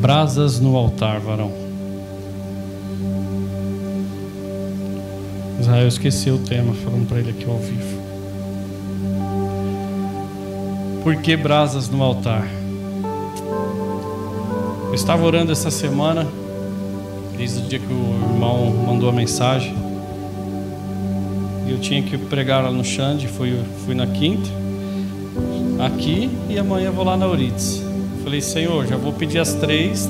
Brasas no altar, varão. Israel esqueceu o tema, falando para ele aqui ao vivo. Por que brasas no altar? Eu estava orando essa semana, desde o dia que o irmão mandou a mensagem. E eu tinha que pregar lá no Xande, fui, fui na quinta, aqui e amanhã vou lá na Eurides. Falei, Senhor, já vou pedir as três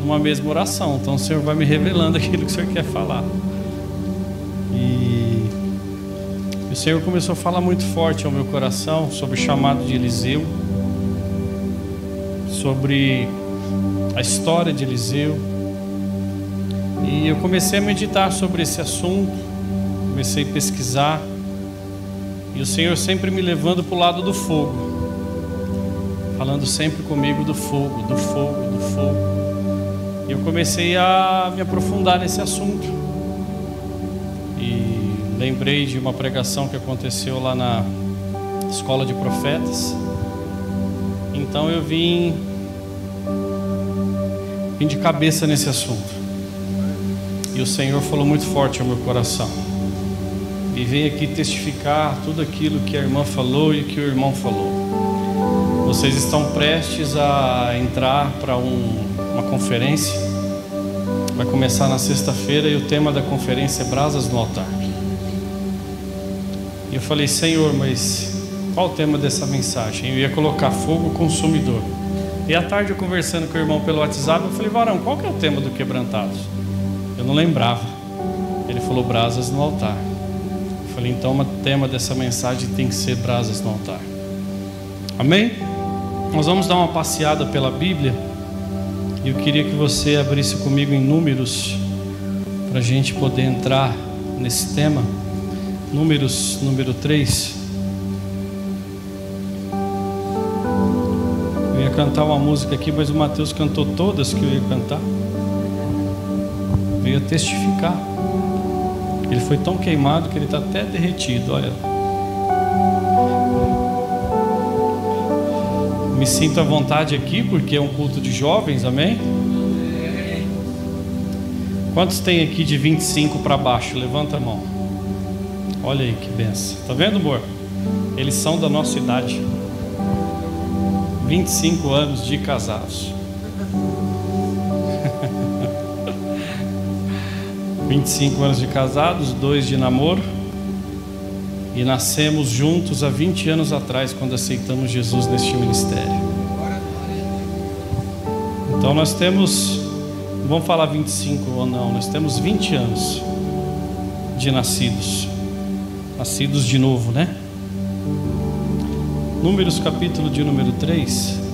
numa mesma oração. Então o Senhor vai me revelando aquilo que o Senhor quer falar. E o Senhor começou a falar muito forte ao meu coração sobre o chamado de Eliseu, sobre a história de Eliseu. E eu comecei a meditar sobre esse assunto, comecei a pesquisar. E o Senhor sempre me levando para o lado do fogo falando sempre comigo do fogo, do fogo, do fogo. E eu comecei a me aprofundar nesse assunto. E lembrei de uma pregação que aconteceu lá na escola de profetas. Então eu vim vim de cabeça nesse assunto. E o Senhor falou muito forte ao meu coração. E veio aqui testificar tudo aquilo que a irmã falou e que o irmão falou. Vocês estão prestes a entrar para um, uma conferência. Vai começar na sexta-feira e o tema da conferência é Brasas no Altar. E eu falei, Senhor, mas qual o tema dessa mensagem? Eu ia colocar fogo consumidor. E à tarde eu conversando com o irmão pelo WhatsApp, eu falei, Varão, qual que é o tema do quebrantados? Eu não lembrava. Ele falou brasas no altar. Eu falei, então o tema dessa mensagem tem que ser brasas no altar. Amém? Nós vamos dar uma passeada pela Bíblia e eu queria que você abrisse comigo em Números para a gente poder entrar nesse tema. Números número 3. Eu ia cantar uma música aqui, mas o Mateus cantou todas que eu ia cantar. Eu ia testificar. Ele foi tão queimado que ele está até derretido, olha. Me sinto à vontade aqui porque é um culto de jovens, amém? Quantos tem aqui de 25 para baixo? Levanta a mão. Olha aí que benção. Tá vendo, amor? Eles são da nossa idade. 25 anos de casados. 25 anos de casados, dois de namoro. E nascemos juntos há 20 anos atrás, quando aceitamos Jesus neste ministério. Então nós temos, vamos falar 25 ou não, nós temos 20 anos de nascidos. Nascidos de novo, né? Números capítulo de número 3.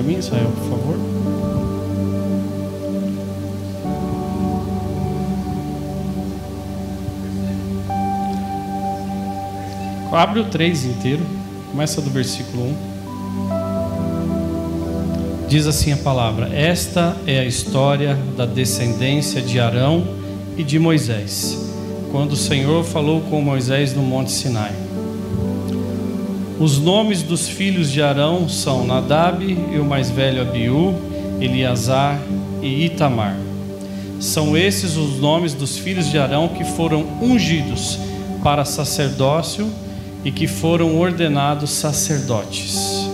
Israel, por favor. Abre o 3 inteiro, começa do versículo 1. Diz assim a palavra: Esta é a história da descendência de Arão e de Moisés, quando o Senhor falou com Moisés no Monte Sinai. Os nomes dos filhos de Arão são Nadab e o mais velho Abiú, Eleazar e Itamar. São esses os nomes dos filhos de Arão que foram ungidos para sacerdócio e que foram ordenados sacerdotes.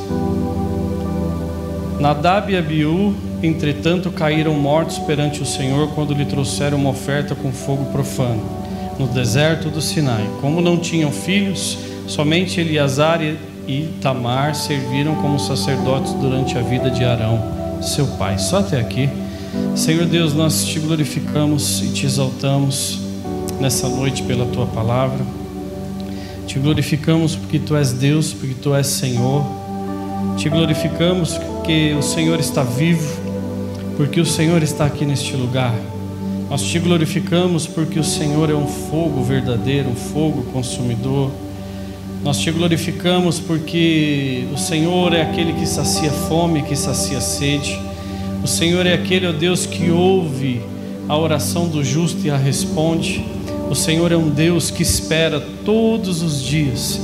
Nadab e Abiú, entretanto, caíram mortos perante o Senhor quando lhe trouxeram uma oferta com fogo profano no deserto do Sinai. Como não tinham filhos, Somente Eleazar e Tamar serviram como sacerdotes durante a vida de Arão, seu pai. Só até aqui. Senhor Deus, nós te glorificamos e te exaltamos nessa noite pela tua palavra. Te glorificamos porque tu és Deus, porque tu és Senhor. Te glorificamos porque o Senhor está vivo, porque o Senhor está aqui neste lugar. Nós te glorificamos porque o Senhor é um fogo verdadeiro, um fogo consumidor. Nós te glorificamos porque o Senhor é aquele que sacia fome, que sacia sede. O Senhor é aquele, ó Deus, que ouve a oração do justo e a responde. O Senhor é um Deus que espera todos os dias,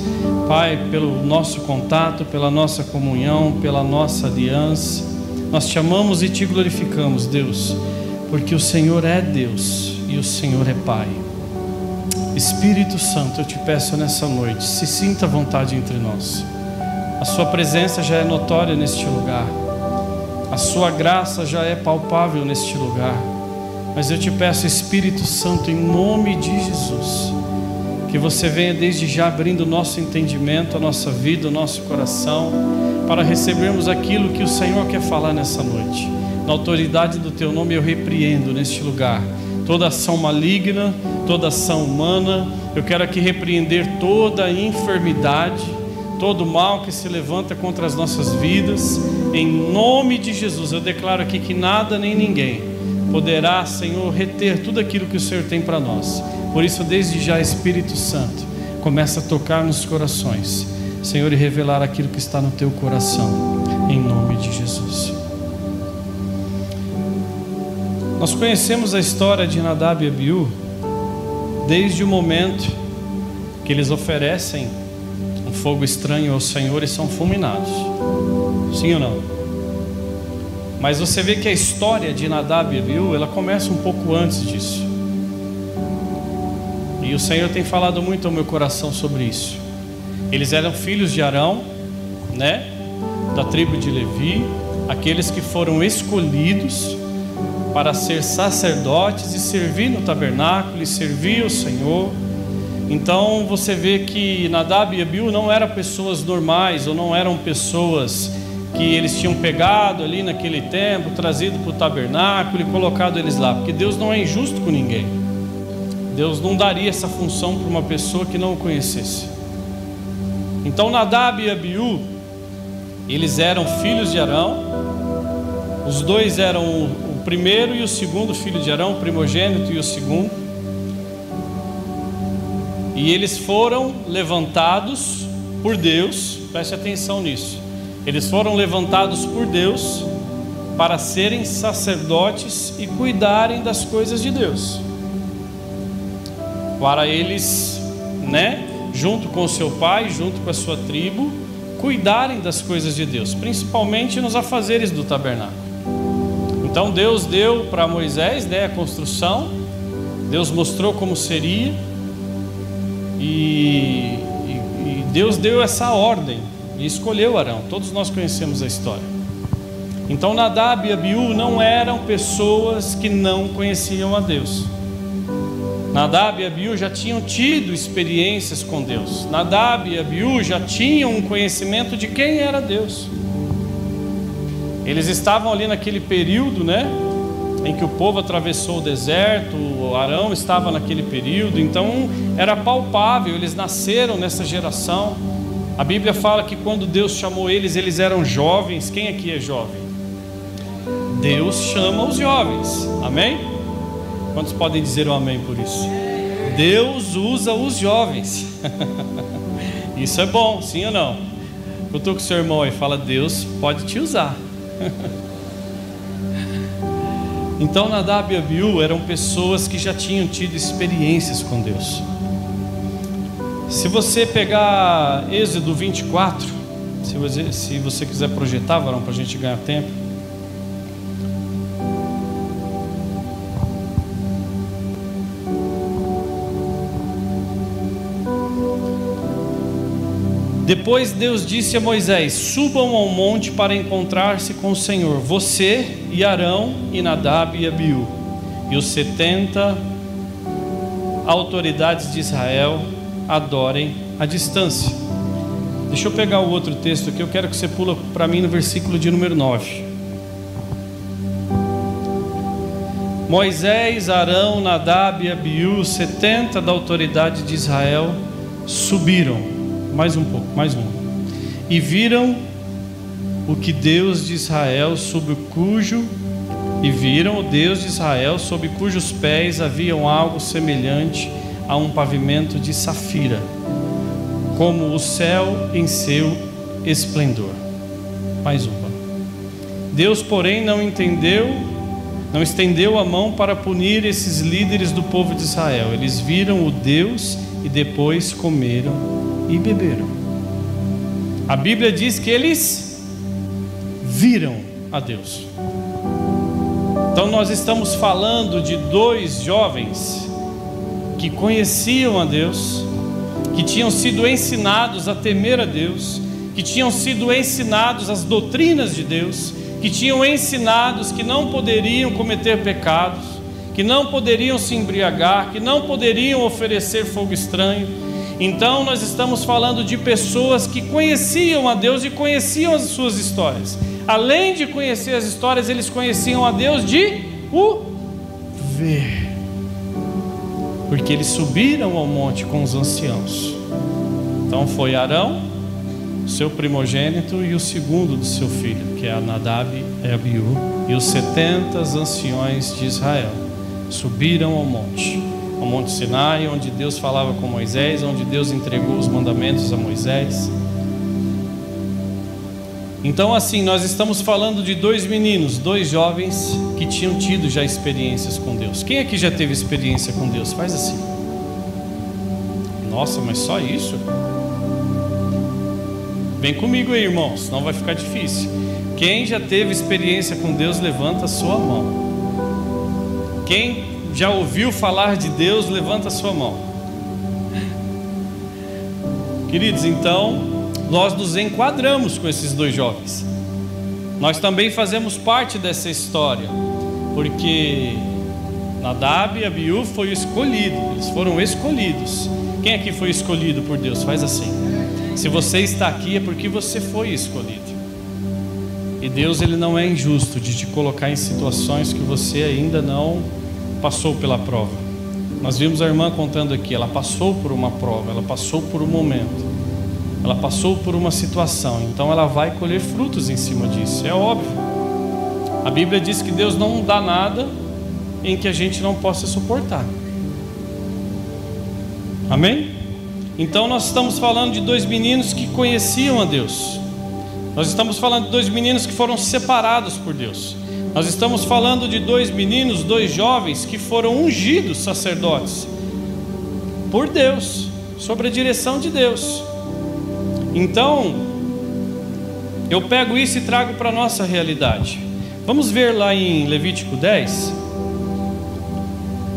Pai, pelo nosso contato, pela nossa comunhão, pela nossa aliança. Nós te amamos e te glorificamos, Deus, porque o Senhor é Deus e o Senhor é Pai. Espírito Santo, eu te peço nessa noite, se sinta à vontade entre nós. A Sua presença já é notória neste lugar, a Sua graça já é palpável neste lugar. Mas eu te peço, Espírito Santo, em nome de Jesus, que você venha desde já abrindo o nosso entendimento, a nossa vida, o nosso coração, para recebermos aquilo que o Senhor quer falar nessa noite. Na autoridade do teu nome eu repreendo neste lugar toda ação maligna, toda ação humana. Eu quero aqui repreender toda enfermidade, todo mal que se levanta contra as nossas vidas. Em nome de Jesus, eu declaro aqui que nada nem ninguém poderá, Senhor, reter tudo aquilo que o Senhor tem para nós. Por isso, desde já, Espírito Santo, começa a tocar nos corações, Senhor, e revelar aquilo que está no teu coração, em nome de Jesus. Nós conhecemos a história de Nadab e Abiú desde o momento que eles oferecem um fogo estranho ao Senhor e são fulminados. Sim ou não? Mas você vê que a história de Nadab e Abiú, ela começa um pouco antes disso. E o Senhor tem falado muito ao meu coração sobre isso. Eles eram filhos de Arão, né? Da tribo de Levi, aqueles que foram escolhidos para ser sacerdotes e servir no tabernáculo e servir o Senhor. Então você vê que Nadab e Abiú não eram pessoas normais ou não eram pessoas que eles tinham pegado ali naquele tempo, trazido para o tabernáculo e colocado eles lá, porque Deus não é injusto com ninguém. Deus não daria essa função para uma pessoa que não o conhecesse. Então Nadab e Abiú, eles eram filhos de Arão, os dois eram primeiro e o segundo filho de Arão, o primogênito e o segundo. E eles foram levantados por Deus, preste atenção nisso eles foram levantados por Deus para serem sacerdotes e cuidarem das coisas de Deus. Para eles, né, junto com seu pai, junto com a sua tribo, cuidarem das coisas de Deus, principalmente nos afazeres do tabernáculo. Então Deus deu para Moisés, né, a construção. Deus mostrou como seria e, e, e Deus deu essa ordem e escolheu Arão. Todos nós conhecemos a história. Então Nadab e Abiú não eram pessoas que não conheciam a Deus. Nadab e Abiú já tinham tido experiências com Deus. Nadab e Abiú já tinham um conhecimento de quem era Deus. Eles estavam ali naquele período, né, em que o povo atravessou o deserto, o Arão estava naquele período, então era palpável, eles nasceram nessa geração. A Bíblia fala que quando Deus chamou eles, eles eram jovens. Quem aqui é jovem? Deus chama os jovens. Amém? Quantos podem dizer um amém por isso? Deus usa os jovens. isso é bom, sim ou não? Eu estou com o seu irmão e fala: Deus pode te usar. então Nadab e Abiú eram pessoas que já tinham tido experiências com Deus. Se você pegar Êxodo 24, se você, se você quiser projetar, varão, para a gente ganhar tempo. Depois Deus disse a Moisés: Subam ao monte para encontrar-se com o Senhor, você e Arão e Nadab e Abiú, e os setenta autoridades de Israel adorem à distância. Deixa eu pegar o outro texto aqui, eu quero que você pula para mim no versículo de número 9. Moisés, Arão, Nadab e Abiú, 70 da autoridade de Israel, subiram, mais um pouco, mais um, e viram o que Deus de Israel sobre cujo e viram o Deus de Israel sob cujos pés haviam algo semelhante a um pavimento de safira, como o céu em seu esplendor. Mais uma. Deus, porém, não entendeu, não estendeu a mão para punir esses líderes do povo de Israel. Eles viram o Deus e depois comeram e beberam. A Bíblia diz que eles viram a Deus. Então nós estamos falando de dois jovens que conheciam a Deus, que tinham sido ensinados a temer a Deus, que tinham sido ensinados as doutrinas de Deus, que tinham ensinados que não poderiam cometer pecados, que não poderiam se embriagar, que não poderiam oferecer fogo estranho. Então nós estamos falando de pessoas que conheciam a Deus e conheciam as suas histórias. Além de conhecer as histórias, eles conheciam a Deus de o ver. Porque eles subiram ao monte com os anciãos. Então foi Arão, seu primogênito, e o segundo do seu filho, que é Nadab e Abiú, e os setenta anciões de Israel subiram ao monte, ao monte Sinai, onde Deus falava com Moisés, onde Deus entregou os mandamentos a Moisés. Então, assim, nós estamos falando de dois meninos, dois jovens que tinham tido já experiências com Deus. Quem aqui já teve experiência com Deus? Faz assim. Nossa, mas só isso? Vem comigo aí, irmãos, senão vai ficar difícil. Quem já teve experiência com Deus, levanta a sua mão. Quem já ouviu falar de Deus, levanta a sua mão. Queridos, então, nós nos enquadramos com esses dois jovens. Nós também fazemos parte dessa história, porque Nadab e Abiú foi escolhido, eles foram escolhidos. Quem aqui foi escolhido por Deus? Faz assim. Se você está aqui é porque você foi escolhido. E Deus ele não é injusto de te colocar em situações que você ainda não passou pela prova. Nós vimos a irmã contando aqui, ela passou por uma prova, ela passou por um momento, ela passou por uma situação, então ela vai colher frutos em cima disso, é óbvio. A Bíblia diz que Deus não dá nada em que a gente não possa suportar. Amém? Então nós estamos falando de dois meninos que conheciam a Deus. Nós estamos falando de dois meninos que foram separados por Deus. Nós estamos falando de dois meninos, dois jovens que foram ungidos sacerdotes por Deus, sobre a direção de Deus. Então, eu pego isso e trago para a nossa realidade. Vamos ver lá em Levítico 10,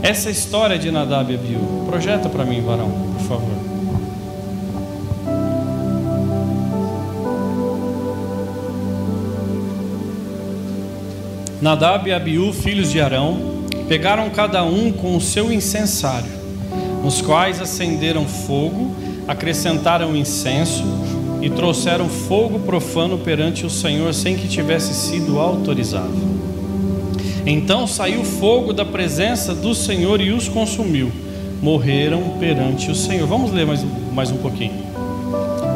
essa história de Nadab e Abiú. Projeta para mim, varão, por favor. Nadab e Abiú, filhos de Arão, pegaram cada um com o seu incensário, nos quais acenderam fogo, acrescentaram incenso e trouxeram fogo profano perante o Senhor sem que tivesse sido autorizado. Então saiu fogo da presença do Senhor e os consumiu. Morreram perante o Senhor. Vamos ler mais, mais um pouquinho.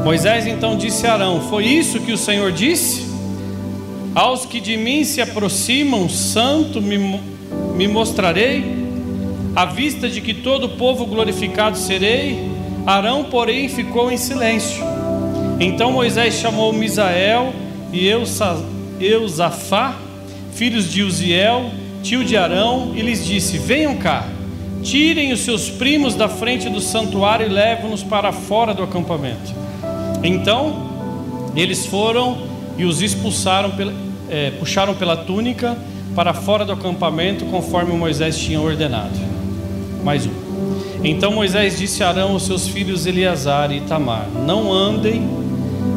Moisés então disse a Arão: Foi isso que o Senhor disse? Aos que de mim se aproximam, santo me, me mostrarei, à vista de que todo o povo glorificado serei. Arão, porém, ficou em silêncio. Então Moisés chamou Misael e Eusafá, filhos de Uziel, tio de Arão, e lhes disse: Venham cá, tirem os seus primos da frente do santuário e levem-nos para fora do acampamento. Então eles foram e os expulsaram pela, é, puxaram pela túnica para fora do acampamento, conforme Moisés tinha ordenado. Mais um. Então Moisés disse a Arão aos seus filhos Eleazar e Tamar: Não andem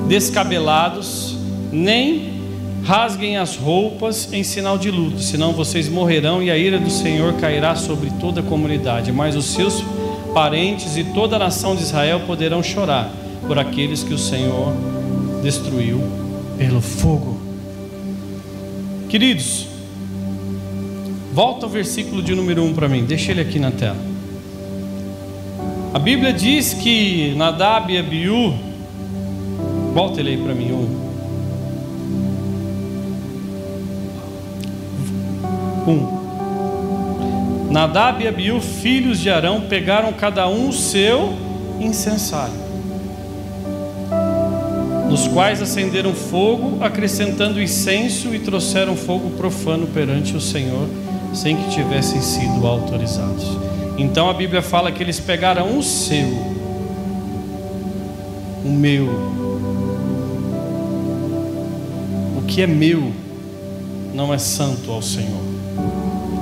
descabelados, nem rasguem as roupas em sinal de luto, senão vocês morrerão e a ira do Senhor cairá sobre toda a comunidade. Mas os seus parentes e toda a nação de Israel poderão chorar por aqueles que o Senhor destruiu pelo fogo. Queridos, volta o versículo de número 1 para mim, deixa ele aqui na tela. A Bíblia diz que Nadab e Abiú, volta ele aí para mim, um. um. Nadab e Abiú, filhos de Arão, pegaram cada um o seu incensário nos quais acenderam fogo, acrescentando incenso e trouxeram fogo profano perante o Senhor, sem que tivessem sido autorizados. Então a Bíblia fala que eles pegaram o seu, o meu. O que é meu não é santo ao Senhor.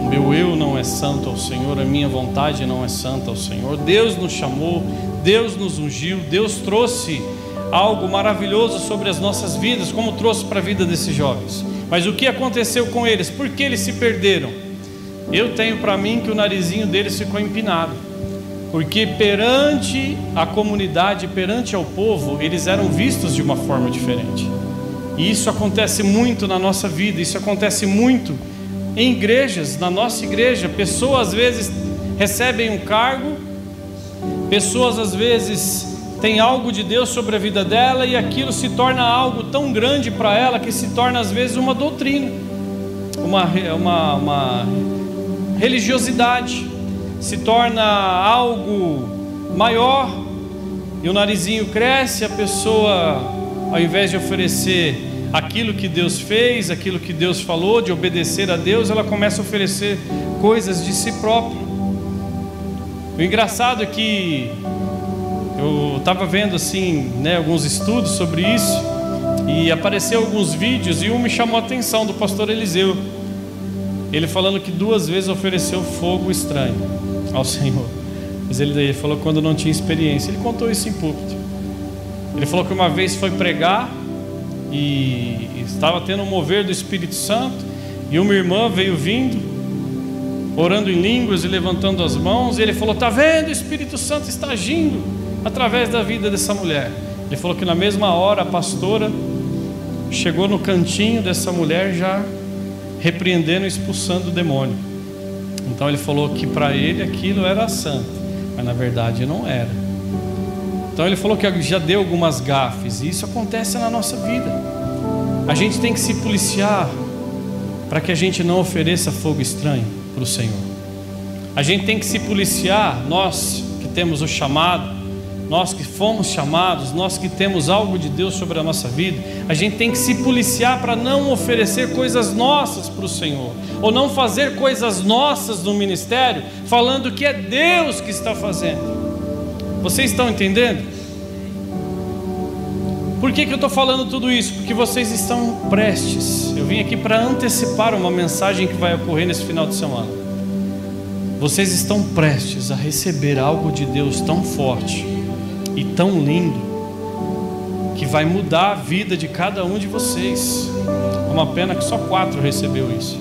O meu eu não é santo ao Senhor, a minha vontade não é santa ao Senhor. Deus nos chamou, Deus nos ungiu, Deus trouxe algo maravilhoso sobre as nossas vidas, como trouxe para a vida desses jovens. Mas o que aconteceu com eles? Por que eles se perderam? Eu tenho para mim que o narizinho deles ficou empinado, porque perante a comunidade, perante ao povo, eles eram vistos de uma forma diferente. E isso acontece muito na nossa vida, isso acontece muito em igrejas, na nossa igreja. Pessoas às vezes recebem um cargo, pessoas às vezes têm algo de Deus sobre a vida dela e aquilo se torna algo tão grande para ela que se torna às vezes uma doutrina, uma, uma, uma religiosidade, se torna algo maior e o narizinho cresce, a pessoa ao invés de oferecer aquilo que Deus fez, aquilo que Deus falou, de obedecer a Deus, ela começa a oferecer coisas de si própria. O engraçado é que eu estava vendo assim, né, alguns estudos sobre isso e apareceu alguns vídeos e um me chamou a atenção do pastor Eliseu. Ele falando que duas vezes ofereceu fogo estranho ao Senhor. Mas ele falou quando não tinha experiência. Ele contou isso em púlpito. Ele falou que uma vez foi pregar e estava tendo um mover do Espírito Santo e uma irmã veio vindo, orando em línguas e levantando as mãos, e ele falou: "Tá vendo? O Espírito Santo está agindo através da vida dessa mulher". Ele falou que na mesma hora a pastora chegou no cantinho dessa mulher já repreendendo e expulsando o demônio. Então ele falou que para ele aquilo era santo, mas na verdade não era. Então ele falou que já deu algumas gafes, e isso acontece na nossa vida. A gente tem que se policiar para que a gente não ofereça fogo estranho para o Senhor. A gente tem que se policiar, nós que temos o chamado, nós que fomos chamados, nós que temos algo de Deus sobre a nossa vida, a gente tem que se policiar para não oferecer coisas nossas para o Senhor, ou não fazer coisas nossas no ministério, falando que é Deus que está fazendo. Vocês estão entendendo? Por que, que eu estou falando tudo isso? Porque vocês estão prestes. Eu vim aqui para antecipar uma mensagem que vai ocorrer nesse final de semana. Vocês estão prestes a receber algo de Deus tão forte e tão lindo que vai mudar a vida de cada um de vocês. É uma pena que só quatro recebeu isso.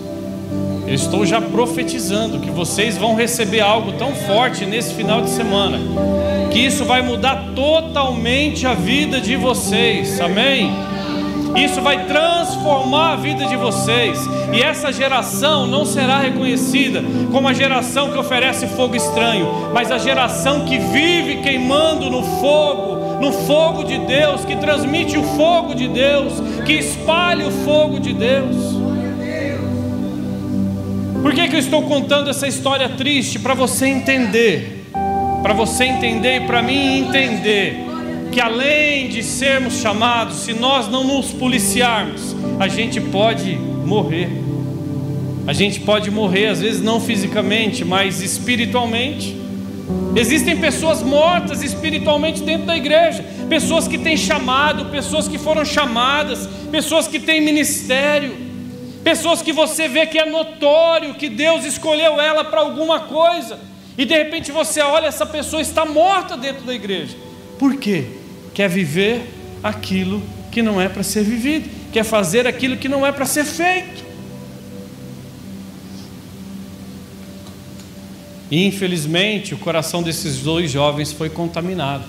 Eu estou já profetizando que vocês vão receber algo tão forte nesse final de semana, que isso vai mudar totalmente a vida de vocês, amém? Isso vai transformar a vida de vocês, e essa geração não será reconhecida como a geração que oferece fogo estranho, mas a geração que vive queimando no fogo, no fogo de Deus, que transmite o fogo de Deus, que espalha o fogo de Deus. Por que, que eu estou contando essa história triste? Para você entender, para você entender e para mim entender, que além de sermos chamados, se nós não nos policiarmos, a gente pode morrer. A gente pode morrer, às vezes não fisicamente, mas espiritualmente. Existem pessoas mortas espiritualmente dentro da igreja, pessoas que têm chamado, pessoas que foram chamadas, pessoas que têm ministério pessoas que você vê que é notório que Deus escolheu ela para alguma coisa, e de repente você olha, essa pessoa está morta dentro da igreja. Por quê? Quer viver aquilo que não é para ser vivido, quer fazer aquilo que não é para ser feito. E infelizmente o coração desses dois jovens foi contaminado.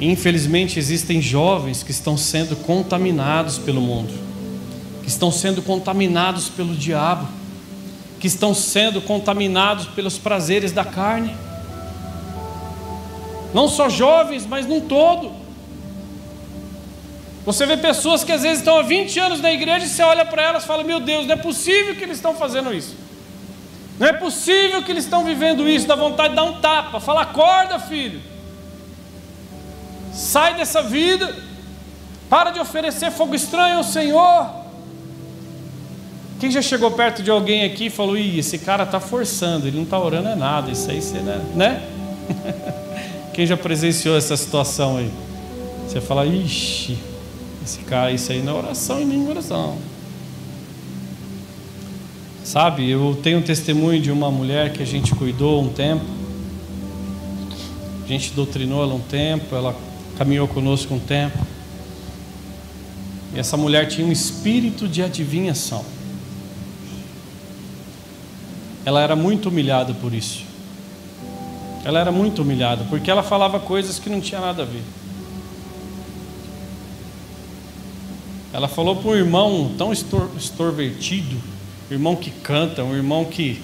Infelizmente existem jovens que estão sendo contaminados pelo mundo que estão sendo contaminados pelo diabo, que estão sendo contaminados pelos prazeres da carne. Não só jovens, mas num todo. Você vê pessoas que às vezes estão há 20 anos na igreja e você olha para elas e fala: Meu Deus, não é possível que eles estão fazendo isso. Não é possível que eles estão vivendo isso. Dá vontade de dar um tapa. Fala: Acorda, filho. Sai dessa vida. Para de oferecer fogo estranho ao Senhor. Quem já chegou perto de alguém aqui e falou: Ih, esse cara está forçando, ele não está orando é nada. Isso aí você, né? né? Quem já presenciou essa situação aí? Você fala: Ixi. Esse cara, isso aí não é oração e nem oração. Sabe, eu tenho um testemunho de uma mulher que a gente cuidou um tempo. A gente doutrinou ela um tempo, ela caminhou conosco um tempo. E essa mulher tinha um espírito de adivinhação. Ela era muito humilhada por isso. Ela era muito humilhada, porque ela falava coisas que não tinha nada a ver. Ela falou para um irmão tão estor, extrovertido, irmão que canta, um irmão que,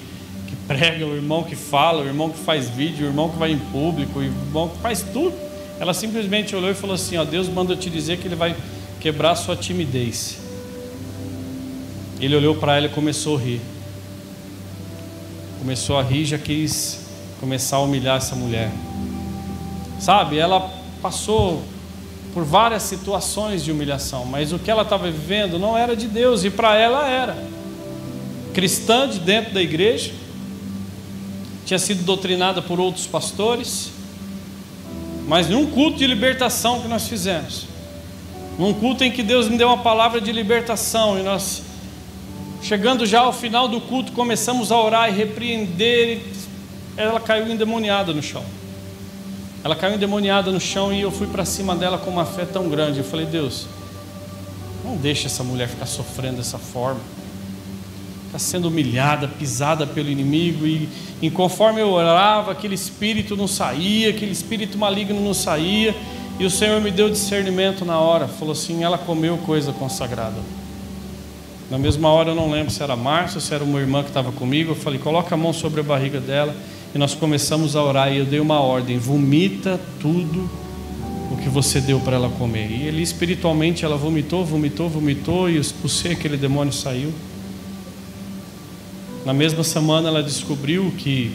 que prega, um irmão que fala, um irmão que faz vídeo, um irmão que vai em público, um irmão que faz tudo. Ela simplesmente olhou e falou assim: ó, Deus manda te dizer que Ele vai quebrar sua timidez. Ele olhou para ela e começou a rir. Começou a rir, já quis começar a humilhar essa mulher. Sabe, ela passou por várias situações de humilhação, mas o que ela estava vivendo não era de Deus e para ela era. Cristã de dentro da igreja, tinha sido doutrinada por outros pastores, mas num culto de libertação que nós fizemos, num culto em que Deus me deu uma palavra de libertação e nós, chegando já ao final do culto, começamos a orar e repreender, ela caiu endemoniada no chão. Ela caiu endemoniada no chão e eu fui para cima dela com uma fé tão grande. Eu falei, Deus, não deixe essa mulher ficar sofrendo dessa forma. Está sendo humilhada, pisada pelo inimigo. E, e conforme eu orava, aquele espírito não saía, aquele espírito maligno não saía. E o Senhor me deu discernimento na hora. Falou assim: ela comeu coisa consagrada. Na mesma hora, eu não lembro se era Márcia, se era uma irmã que estava comigo. Eu falei: coloca a mão sobre a barriga dela e nós começamos a orar e eu dei uma ordem: vomita tudo o que você deu para ela comer. E ele espiritualmente ela vomitou, vomitou, vomitou e eu expulsei aquele demônio saiu. Na mesma semana ela descobriu que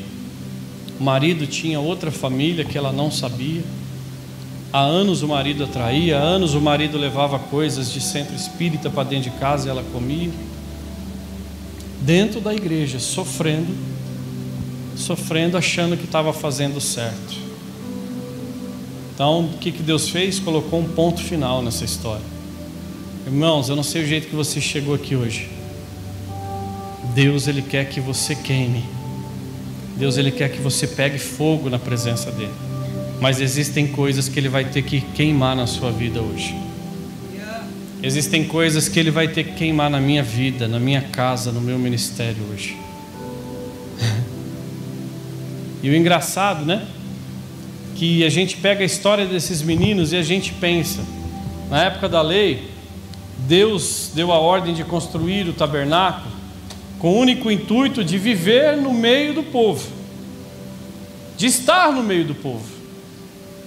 o marido tinha outra família que ela não sabia. Há anos o marido atraía, há anos o marido levava coisas de centro espírita para dentro de casa e ela comia. Dentro da igreja, sofrendo sofrendo, achando que estava fazendo certo. Então, o que, que Deus fez? Colocou um ponto final nessa história. Irmãos, eu não sei o jeito que você chegou aqui hoje. Deus, Ele quer que você queime. Deus, Ele quer que você pegue fogo na presença dEle. Mas existem coisas que Ele vai ter que queimar na sua vida hoje. Existem coisas que Ele vai ter que queimar na minha vida, na minha casa, no meu ministério hoje. E o engraçado, né? Que a gente pega a história desses meninos e a gente pensa, na época da lei, Deus deu a ordem de construir o tabernáculo com o único intuito de viver no meio do povo, de estar no meio do povo.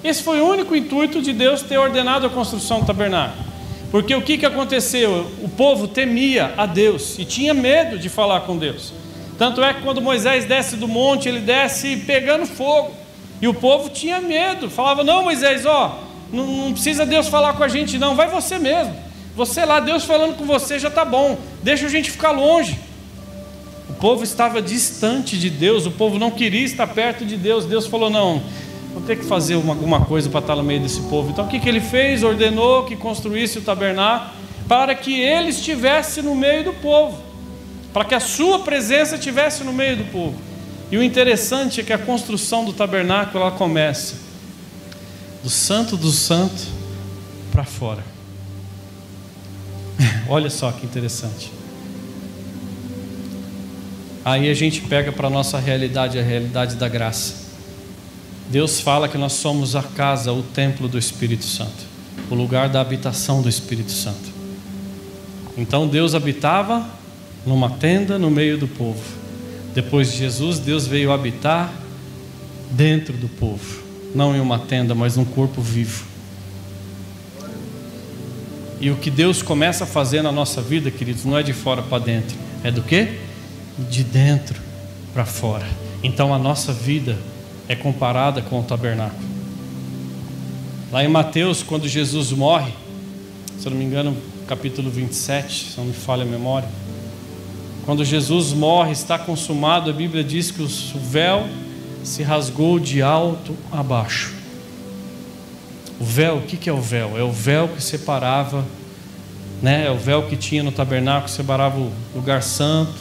Esse foi o único intuito de Deus ter ordenado a construção do tabernáculo. Porque o que, que aconteceu? O povo temia a Deus e tinha medo de falar com Deus. Tanto é que quando Moisés desce do monte, ele desce pegando fogo. E o povo tinha medo, falava: Não, Moisés, ó, não, não precisa Deus falar com a gente, não, vai você mesmo. Você lá, Deus falando com você já está bom, deixa a gente ficar longe. O povo estava distante de Deus, o povo não queria estar perto de Deus. Deus falou: Não, vou ter que fazer uma, alguma coisa para estar no meio desse povo. Então o que, que ele fez? Ordenou que construísse o tabernáculo para que ele estivesse no meio do povo para que a sua presença estivesse no meio do povo. E o interessante é que a construção do tabernáculo ela começa do santo do santo para fora. Olha só que interessante. Aí a gente pega para a nossa realidade, a realidade da graça. Deus fala que nós somos a casa, o templo do Espírito Santo, o lugar da habitação do Espírito Santo. Então Deus habitava numa tenda no meio do povo. Depois de Jesus, Deus veio habitar dentro do povo, não em uma tenda, mas num corpo vivo. E o que Deus começa a fazer na nossa vida, queridos, não é de fora para dentro, é do que? De dentro para fora. Então a nossa vida é comparada com o tabernáculo. Lá em Mateus, quando Jesus morre, se eu não me engano, capítulo 27, se não me falha a memória, quando Jesus morre, está consumado, a Bíblia diz que o véu se rasgou de alto a baixo. O véu, o que é o véu? É o véu que separava, né? É o véu que tinha no tabernáculo, separava o lugar santo,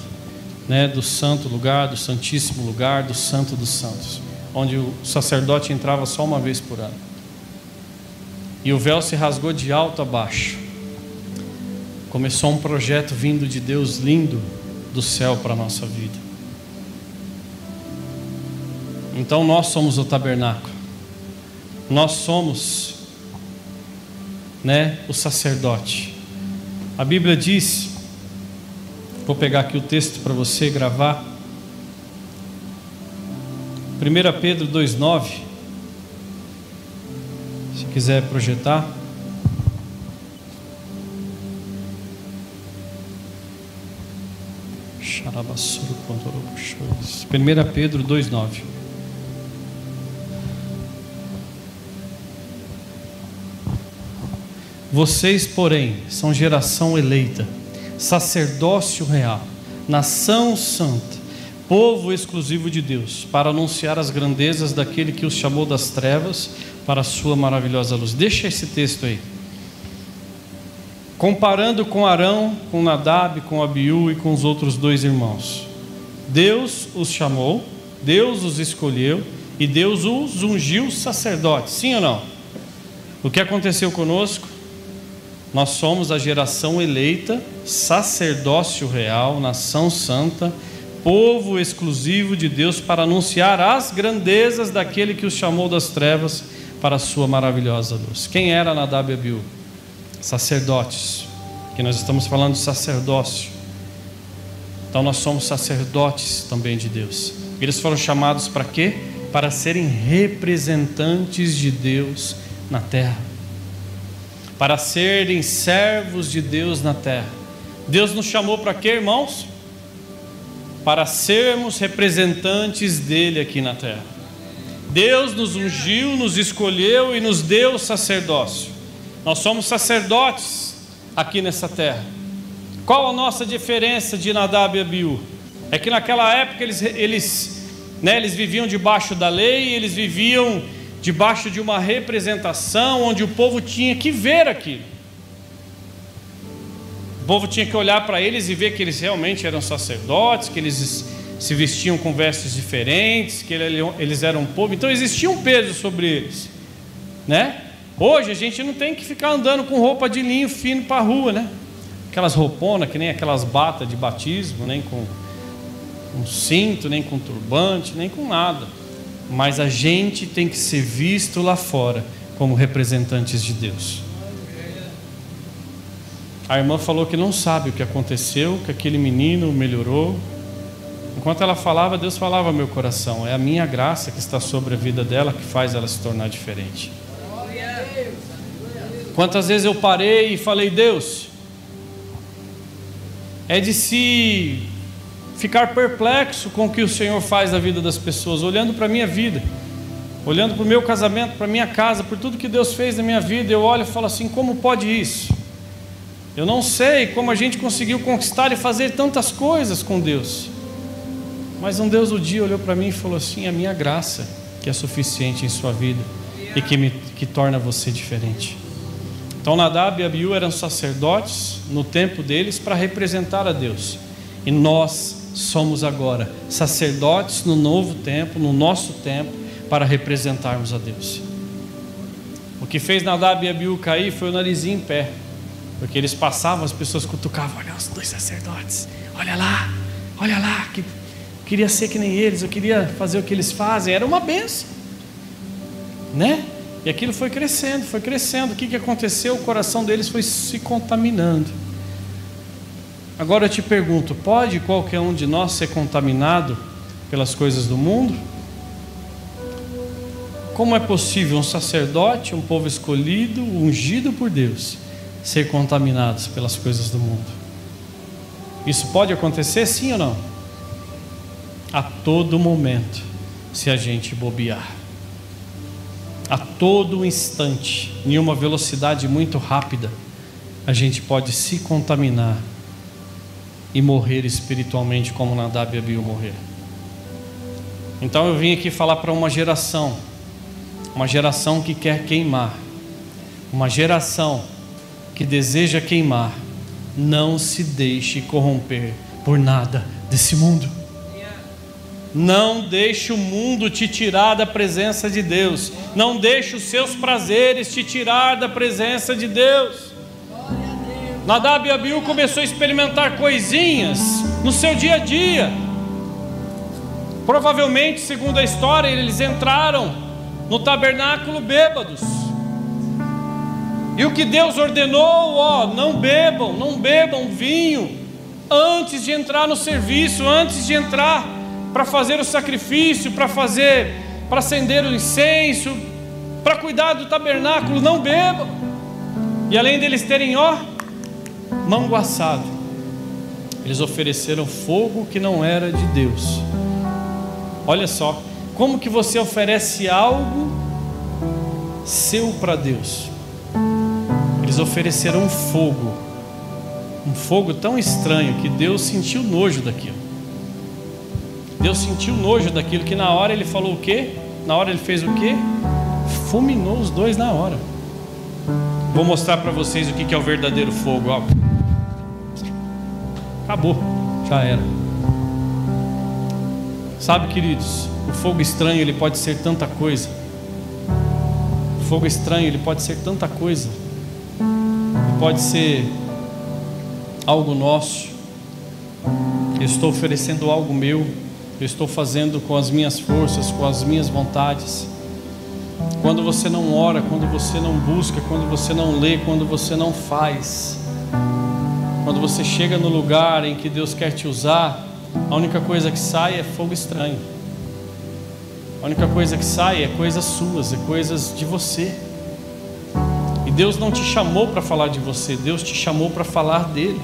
né? Do santo lugar, do santíssimo lugar, do santo dos santos, onde o sacerdote entrava só uma vez por ano. E o véu se rasgou de alto a baixo. Começou um projeto vindo de Deus lindo do céu para a nossa vida. Então nós somos o tabernáculo. Nós somos né, o sacerdote. A Bíblia diz, vou pegar aqui o texto para você gravar. 1 Pedro 2,9. Se quiser projetar. 1 Pedro 2,9. Vocês, porém, são geração eleita, sacerdócio real, nação santa, povo exclusivo de Deus, para anunciar as grandezas daquele que os chamou das trevas para a sua maravilhosa luz. Deixa esse texto aí comparando com Arão, com Nadab, com Abiú e com os outros dois irmãos. Deus os chamou, Deus os escolheu e Deus os ungiu sacerdotes. Sim ou não? O que aconteceu conosco? Nós somos a geração eleita, sacerdócio real, nação santa, povo exclusivo de Deus para anunciar as grandezas daquele que os chamou das trevas para a sua maravilhosa luz. Quem era Nadab e Abiú? Sacerdotes, que nós estamos falando de sacerdócio. Então nós somos sacerdotes também de Deus. Eles foram chamados para quê? Para serem representantes de Deus na terra. Para serem servos de Deus na terra. Deus nos chamou para quê, irmãos? Para sermos representantes dele aqui na terra. Deus nos ungiu, nos escolheu e nos deu sacerdócio. Nós somos sacerdotes aqui nessa terra. Qual a nossa diferença de Nadab e Abiú? É que naquela época eles, eles, né, eles viviam debaixo da lei, eles viviam debaixo de uma representação onde o povo tinha que ver aquilo. O povo tinha que olhar para eles e ver que eles realmente eram sacerdotes, que eles se vestiam com vestes diferentes, que eles eram um povo. Então existia um peso sobre eles, né? Hoje a gente não tem que ficar andando com roupa de linho fino para a rua, né? Aquelas rouponas, que nem aquelas batas de batismo, nem com um cinto, nem com turbante, nem com nada. Mas a gente tem que ser visto lá fora como representantes de Deus. A irmã falou que não sabe o que aconteceu, que aquele menino melhorou. Enquanto ela falava, Deus falava ao meu coração. É a minha graça que está sobre a vida dela que faz ela se tornar diferente. Quantas vezes eu parei e falei, Deus, é de se ficar perplexo com o que o Senhor faz na vida das pessoas, olhando para a minha vida, olhando para o meu casamento, para a minha casa, por tudo que Deus fez na minha vida, eu olho e falo assim: como pode isso? Eu não sei como a gente conseguiu conquistar e fazer tantas coisas com Deus. Mas um Deus um dia olhou para mim e falou assim: a minha graça, que é suficiente em sua vida e que me que torna você diferente. Então Nadab e Abiú eram sacerdotes no tempo deles para representar a Deus. E nós somos agora sacerdotes no novo tempo, no nosso tempo, para representarmos a Deus. O que fez Nadab e Abiú cair foi o narizinho em pé. Porque eles passavam, as pessoas cutucavam, olha os dois sacerdotes, olha lá, olha lá, que queria ser que nem eles, eu queria fazer o que eles fazem, era uma benção, né? E aquilo foi crescendo, foi crescendo. O que, que aconteceu? O coração deles foi se contaminando. Agora eu te pergunto: pode qualquer um de nós ser contaminado pelas coisas do mundo? Como é possível um sacerdote, um povo escolhido, ungido por Deus, ser contaminados pelas coisas do mundo. Isso pode acontecer sim ou não? A todo momento, se a gente bobear. A todo instante, em uma velocidade muito rápida, a gente pode se contaminar e morrer espiritualmente como Nadab e Abiú morrer. Então eu vim aqui falar para uma geração, uma geração que quer queimar, uma geração que deseja queimar, não se deixe corromper por nada desse mundo. Não deixe o mundo te tirar da presença de Deus. Não deixe os seus prazeres te tirar da presença de Deus. Nadab e Abiú começou a experimentar coisinhas no seu dia a dia. Provavelmente, segundo a história, eles entraram no tabernáculo bêbados. E o que Deus ordenou, ó, não bebam, não bebam vinho antes de entrar no serviço, antes de entrar para fazer o sacrifício, para fazer, para acender o incenso, para cuidar do tabernáculo, não bebam. E além deles terem, ó, mango assado. Eles ofereceram fogo que não era de Deus. Olha só, como que você oferece algo seu para Deus? Eles ofereceram fogo, um fogo tão estranho que Deus sentiu nojo daquilo. Deus sentiu nojo daquilo que na hora ele falou o quê? Na hora ele fez o quê? Fulminou os dois na hora. Vou mostrar para vocês o que é o verdadeiro fogo. Ó. Acabou, já era. Sabe, queridos, o fogo estranho ele pode ser tanta coisa. O fogo estranho ele pode ser tanta coisa. Ele pode ser algo nosso. Eu estou oferecendo algo meu. Eu estou fazendo com as minhas forças, com as minhas vontades. Quando você não ora, quando você não busca, quando você não lê, quando você não faz, quando você chega no lugar em que Deus quer te usar, a única coisa que sai é fogo estranho. A única coisa que sai é coisas suas, é coisas de você. E Deus não te chamou para falar de você, Deus te chamou para falar dele.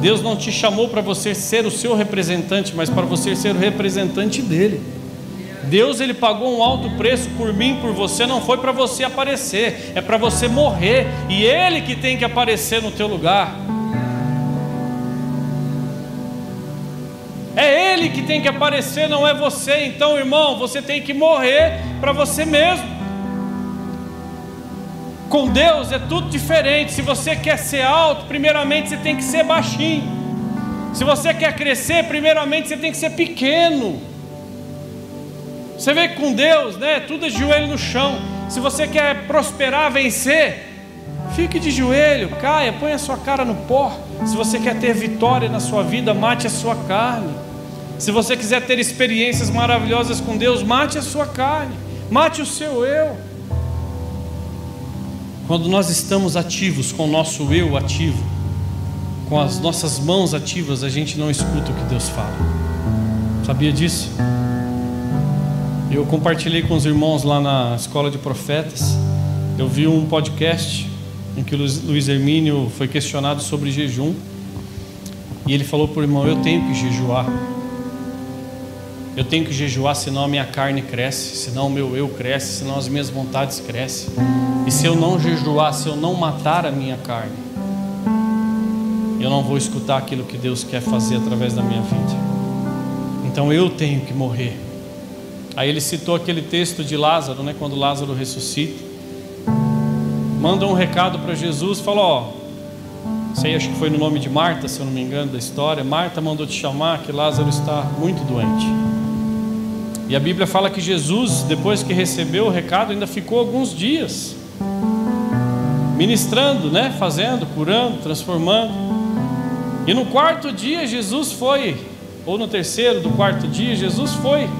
Deus não te chamou para você ser o seu representante, mas para você ser o representante dele. Deus ele pagou um alto preço por mim, por você, não foi para você aparecer, é para você morrer, e ele que tem que aparecer no teu lugar. É Ele que tem que aparecer, não é você. Então, irmão, você tem que morrer para você mesmo. Com Deus é tudo diferente. Se você quer ser alto, primeiramente você tem que ser baixinho. Se você quer crescer, primeiramente você tem que ser pequeno. Você vê que com Deus, né? Tudo é de joelho no chão. Se você quer prosperar, vencer, fique de joelho, caia, põe a sua cara no pó. Se você quer ter vitória na sua vida, mate a sua carne. Se você quiser ter experiências maravilhosas com Deus, mate a sua carne, mate o seu eu. Quando nós estamos ativos, com o nosso eu ativo, com as nossas mãos ativas, a gente não escuta o que Deus fala. Sabia disso? Eu compartilhei com os irmãos lá na escola de profetas. Eu vi um podcast em que o Luiz Hermínio foi questionado sobre jejum. E ele falou para o irmão: Eu tenho que jejuar. Eu tenho que jejuar, senão a minha carne cresce, senão o meu eu cresce, senão as minhas vontades crescem. E se eu não jejuar, se eu não matar a minha carne, eu não vou escutar aquilo que Deus quer fazer através da minha vida. Então eu tenho que morrer. Aí ele citou aquele texto de Lázaro, né, quando Lázaro ressuscita manda um recado para Jesus, falou, ó, sei, acho que foi no nome de Marta, se eu não me engano da história. Marta mandou te chamar que Lázaro está muito doente. E a Bíblia fala que Jesus, depois que recebeu o recado, ainda ficou alguns dias ministrando, né, fazendo, curando, transformando. E no quarto dia Jesus foi, ou no terceiro do quarto dia Jesus foi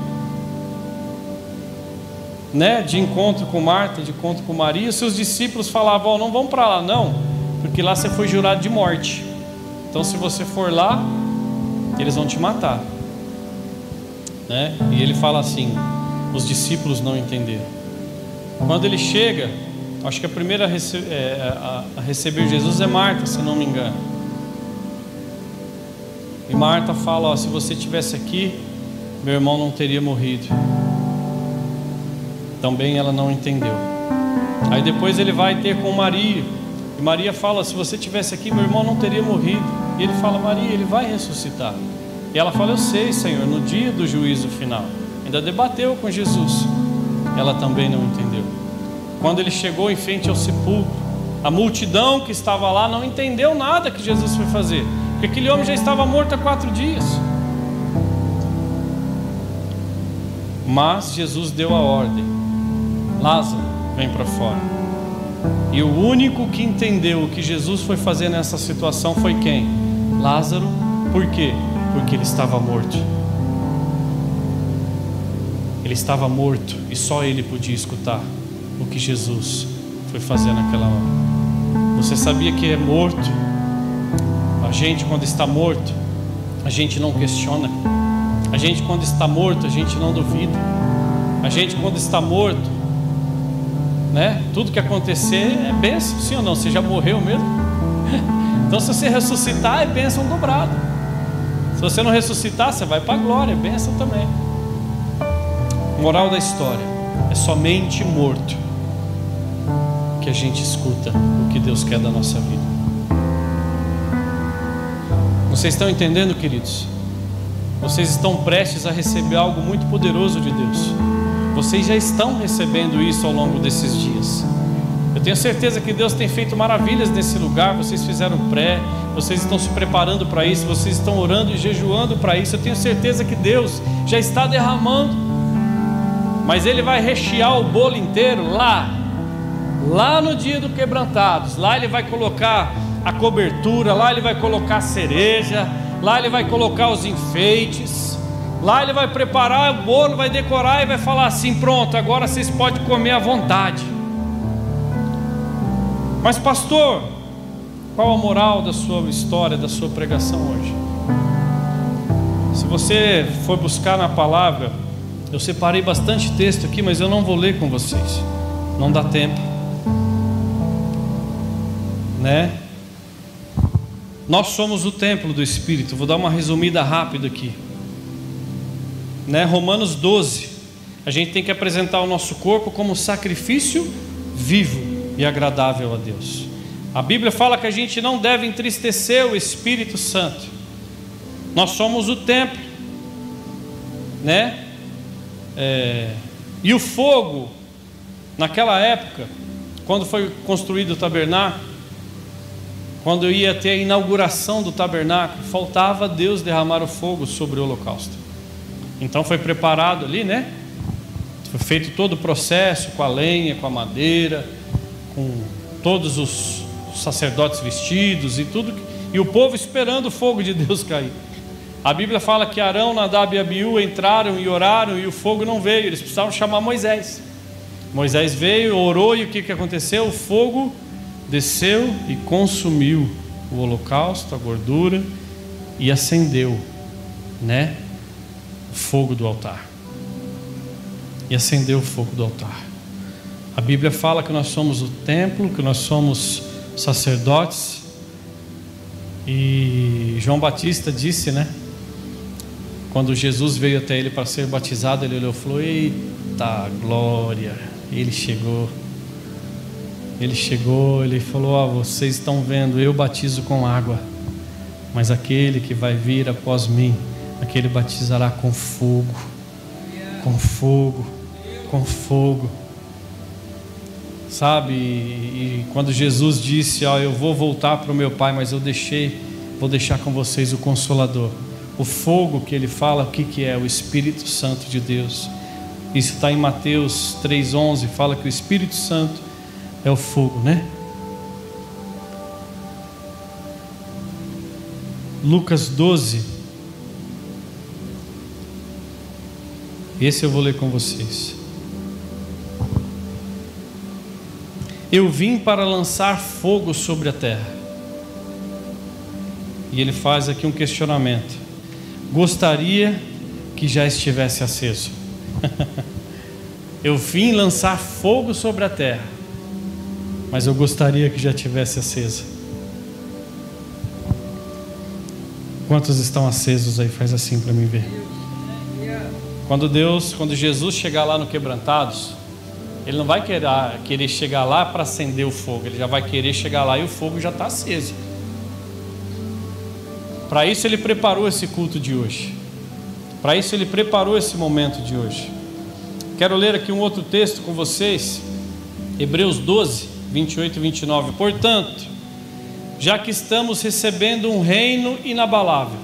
né, de encontro com Marta, de encontro com Maria, seus discípulos falavam: oh, não vamos para lá, não, porque lá você foi jurado de morte. Então, se você for lá, eles vão te matar. Né? E ele fala assim: os discípulos não entenderam. Quando ele chega, Acho que a primeira a, rece é, a, a receber Jesus é Marta, se não me engano. E Marta fala: ó, se você tivesse aqui, meu irmão não teria morrido. Também ela não entendeu. Aí depois ele vai ter com Maria. E Maria fala: se você tivesse aqui, meu irmão não teria morrido. E ele fala: Maria, ele vai ressuscitar. E ela fala: Eu sei, Senhor, no dia do juízo final. Ainda debateu com Jesus. Ela também não entendeu. Quando ele chegou em frente ao sepulcro, a multidão que estava lá não entendeu nada que Jesus foi fazer, porque aquele homem já estava morto há quatro dias. Mas Jesus deu a ordem: Lázaro, vem para fora. E o único que entendeu o que Jesus foi fazer nessa situação foi quem? Lázaro. Por quê? Porque ele estava morto. Ele estava morto e só ele podia escutar o que Jesus foi fazer naquela hora. Você sabia que é morto? A gente, quando está morto, a gente não questiona. A gente, quando está morto, a gente não duvida. A gente, quando está morto, né? Tudo que acontecer é bênção, sim ou não? Você já morreu mesmo? Então, se você ressuscitar, é bênção dobrada. Se você não ressuscitar, você vai para a glória, bênção também. Moral da história: é somente morto que a gente escuta o que Deus quer da nossa vida. Vocês estão entendendo, queridos? Vocês estão prestes a receber algo muito poderoso de Deus. Vocês já estão recebendo isso ao longo desses dias. Eu tenho certeza que Deus tem feito maravilhas nesse lugar. Vocês fizeram pré, vocês estão se preparando para isso, vocês estão orando e jejuando para isso. Eu tenho certeza que Deus já está derramando mas ele vai rechear o bolo inteiro lá, lá no dia do quebrantados. Lá ele vai colocar a cobertura, lá ele vai colocar a cereja, lá ele vai colocar os enfeites. Lá ele vai preparar o bolo, vai decorar e vai falar assim: pronto, agora vocês podem comer à vontade. Mas, pastor, qual a moral da sua história, da sua pregação hoje? Se você for buscar na palavra, eu separei bastante texto aqui, mas eu não vou ler com vocês. Não dá tempo. Né? Nós somos o templo do Espírito. Vou dar uma resumida rápida aqui. Né? Romanos 12. A gente tem que apresentar o nosso corpo como sacrifício vivo e agradável a Deus. A Bíblia fala que a gente não deve entristecer o Espírito Santo. Nós somos o templo, né? É, e o fogo, naquela época, quando foi construído o tabernáculo, quando ia ter a inauguração do tabernáculo, faltava Deus derramar o fogo sobre o holocausto. Então foi preparado ali, né? Foi feito todo o processo com a lenha, com a madeira, com todos os sacerdotes vestidos e tudo, e o povo esperando o fogo de Deus cair. A Bíblia fala que Arão, Nadab e Abiú entraram e oraram e o fogo não veio, eles precisavam chamar Moisés. Moisés veio, orou e o que, que aconteceu? O fogo desceu e consumiu o holocausto, a gordura e acendeu, né? O fogo do altar. E acendeu o fogo do altar. A Bíblia fala que nós somos o templo, que nós somos sacerdotes. E João Batista disse, né? Quando Jesus veio até ele para ser batizado, ele olhou e falou: Eita glória! Ele chegou. Ele chegou, ele falou: Ó, oh, vocês estão vendo, eu batizo com água, mas aquele que vai vir após mim, aquele batizará com fogo, com fogo, com fogo. Sabe? E, quando Jesus disse: Ó, oh, eu vou voltar para o meu Pai, mas eu deixei, vou deixar com vocês o Consolador o fogo que ele fala, o que, que é? O Espírito Santo de Deus. Isso está em Mateus 3,11, fala que o Espírito Santo é o fogo, né? Lucas 12. Esse eu vou ler com vocês. Eu vim para lançar fogo sobre a terra. E ele faz aqui um questionamento gostaria que já estivesse aceso. Eu vim lançar fogo sobre a terra. mas eu gostaria que já tivesse acesa. Quantos estão acesos aí? Faz assim para mim ver. Quando Deus, quando Jesus chegar lá no Quebrantados, Ele não vai querer, querer chegar lá para acender o fogo, Ele já vai querer chegar lá e o fogo já está aceso. Para isso Ele preparou esse culto de hoje. Para isso Ele preparou esse momento de hoje. Quero ler aqui um outro texto com vocês, Hebreus 12, 28 e 29. Portanto, já que estamos recebendo um reino inabalável,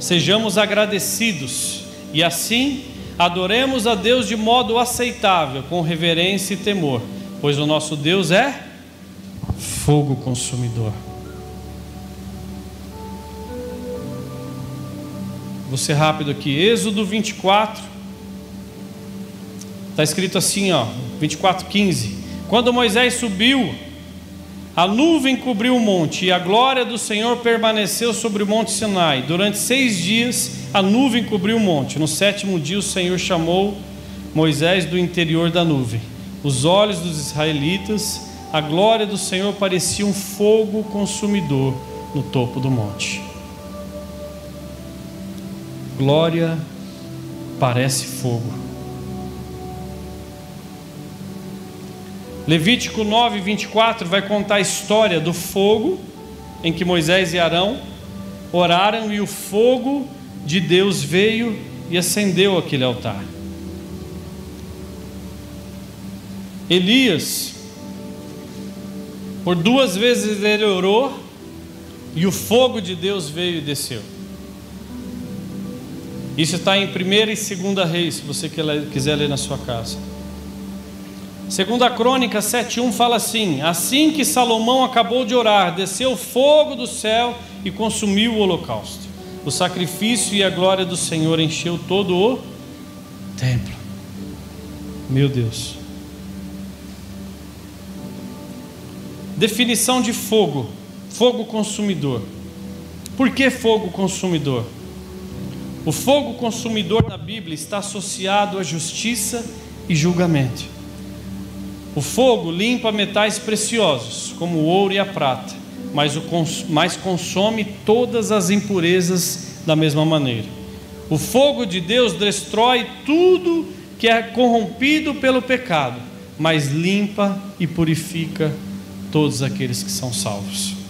sejamos agradecidos e assim adoremos a Deus de modo aceitável, com reverência e temor, pois o nosso Deus é fogo consumidor. Vou ser rápido aqui. Êxodo 24. Está escrito assim, ó, 24, 15. Quando Moisés subiu, a nuvem cobriu o monte e a glória do Senhor permaneceu sobre o monte Sinai. Durante seis dias a nuvem cobriu o monte. No sétimo dia o Senhor chamou Moisés do interior da nuvem. Os olhos dos israelitas, a glória do Senhor parecia um fogo consumidor no topo do monte. Glória parece fogo. Levítico 9, 24 vai contar a história do fogo em que Moisés e Arão oraram e o fogo de Deus veio e acendeu aquele altar. Elias, por duas vezes ele orou e o fogo de Deus veio e desceu. Isso está em 1 e 2 Reis, se você quiser ler na sua casa. Segundo a Crônica 7:1 fala assim: Assim que Salomão acabou de orar, desceu fogo do céu e consumiu o holocausto. O sacrifício e a glória do Senhor encheu todo o templo. Meu Deus. Definição de fogo: fogo consumidor. Por que fogo consumidor? O fogo consumidor na Bíblia está associado à justiça e julgamento. O fogo limpa metais preciosos, como o ouro e a prata, mas, o cons mas consome todas as impurezas da mesma maneira. O fogo de Deus destrói tudo que é corrompido pelo pecado, mas limpa e purifica todos aqueles que são salvos.